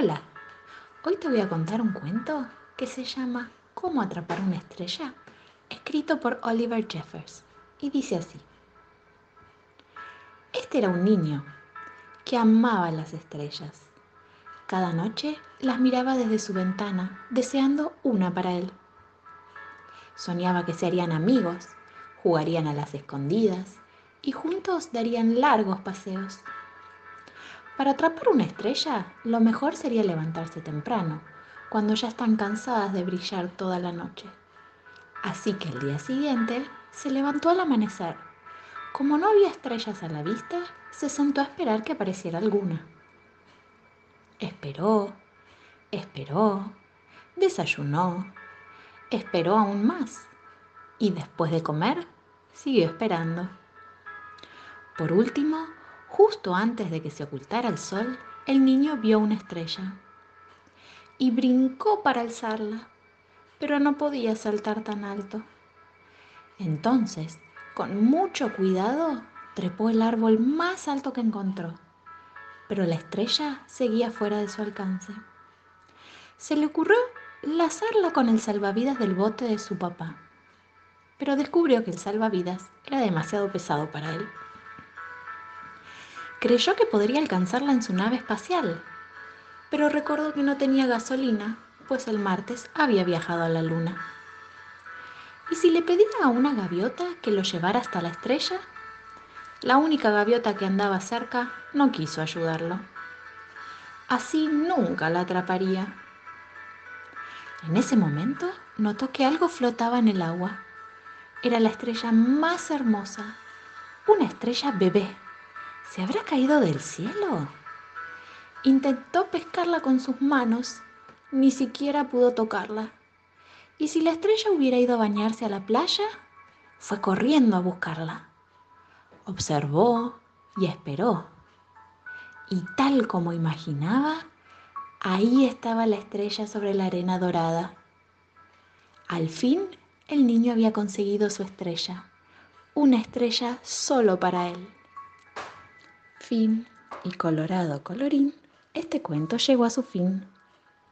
Hola, hoy te voy a contar un cuento que se llama Cómo atrapar una estrella, escrito por Oliver Jeffers, y dice así. Este era un niño que amaba las estrellas. Cada noche las miraba desde su ventana, deseando una para él. Soñaba que se harían amigos, jugarían a las escondidas y juntos darían largos paseos. Para atrapar una estrella, lo mejor sería levantarse temprano, cuando ya están cansadas de brillar toda la noche. Así que el día siguiente se levantó al amanecer. Como no había estrellas a la vista, se sentó a esperar que apareciera alguna. Esperó, esperó, desayunó, esperó aún más y después de comer siguió esperando. Por último, Justo antes de que se ocultara el sol, el niño vio una estrella y brincó para alzarla, pero no podía saltar tan alto. Entonces, con mucho cuidado, trepó el árbol más alto que encontró, pero la estrella seguía fuera de su alcance. Se le ocurrió lazarla con el salvavidas del bote de su papá, pero descubrió que el salvavidas era demasiado pesado para él creyó que podría alcanzarla en su nave espacial, pero recordó que no tenía gasolina, pues el martes había viajado a la luna. ¿Y si le pedía a una gaviota que lo llevara hasta la estrella? La única gaviota que andaba cerca no quiso ayudarlo. Así nunca la atraparía. En ese momento notó que algo flotaba en el agua. Era la estrella más hermosa, una estrella bebé ¿Se habrá caído del cielo? Intentó pescarla con sus manos, ni siquiera pudo tocarla. ¿Y si la estrella hubiera ido a bañarse a la playa? Fue corriendo a buscarla. Observó y esperó. Y tal como imaginaba, ahí estaba la estrella sobre la arena dorada. Al fin, el niño había conseguido su estrella, una estrella solo para él fin y colorado colorín, este cuento llegó a su fin.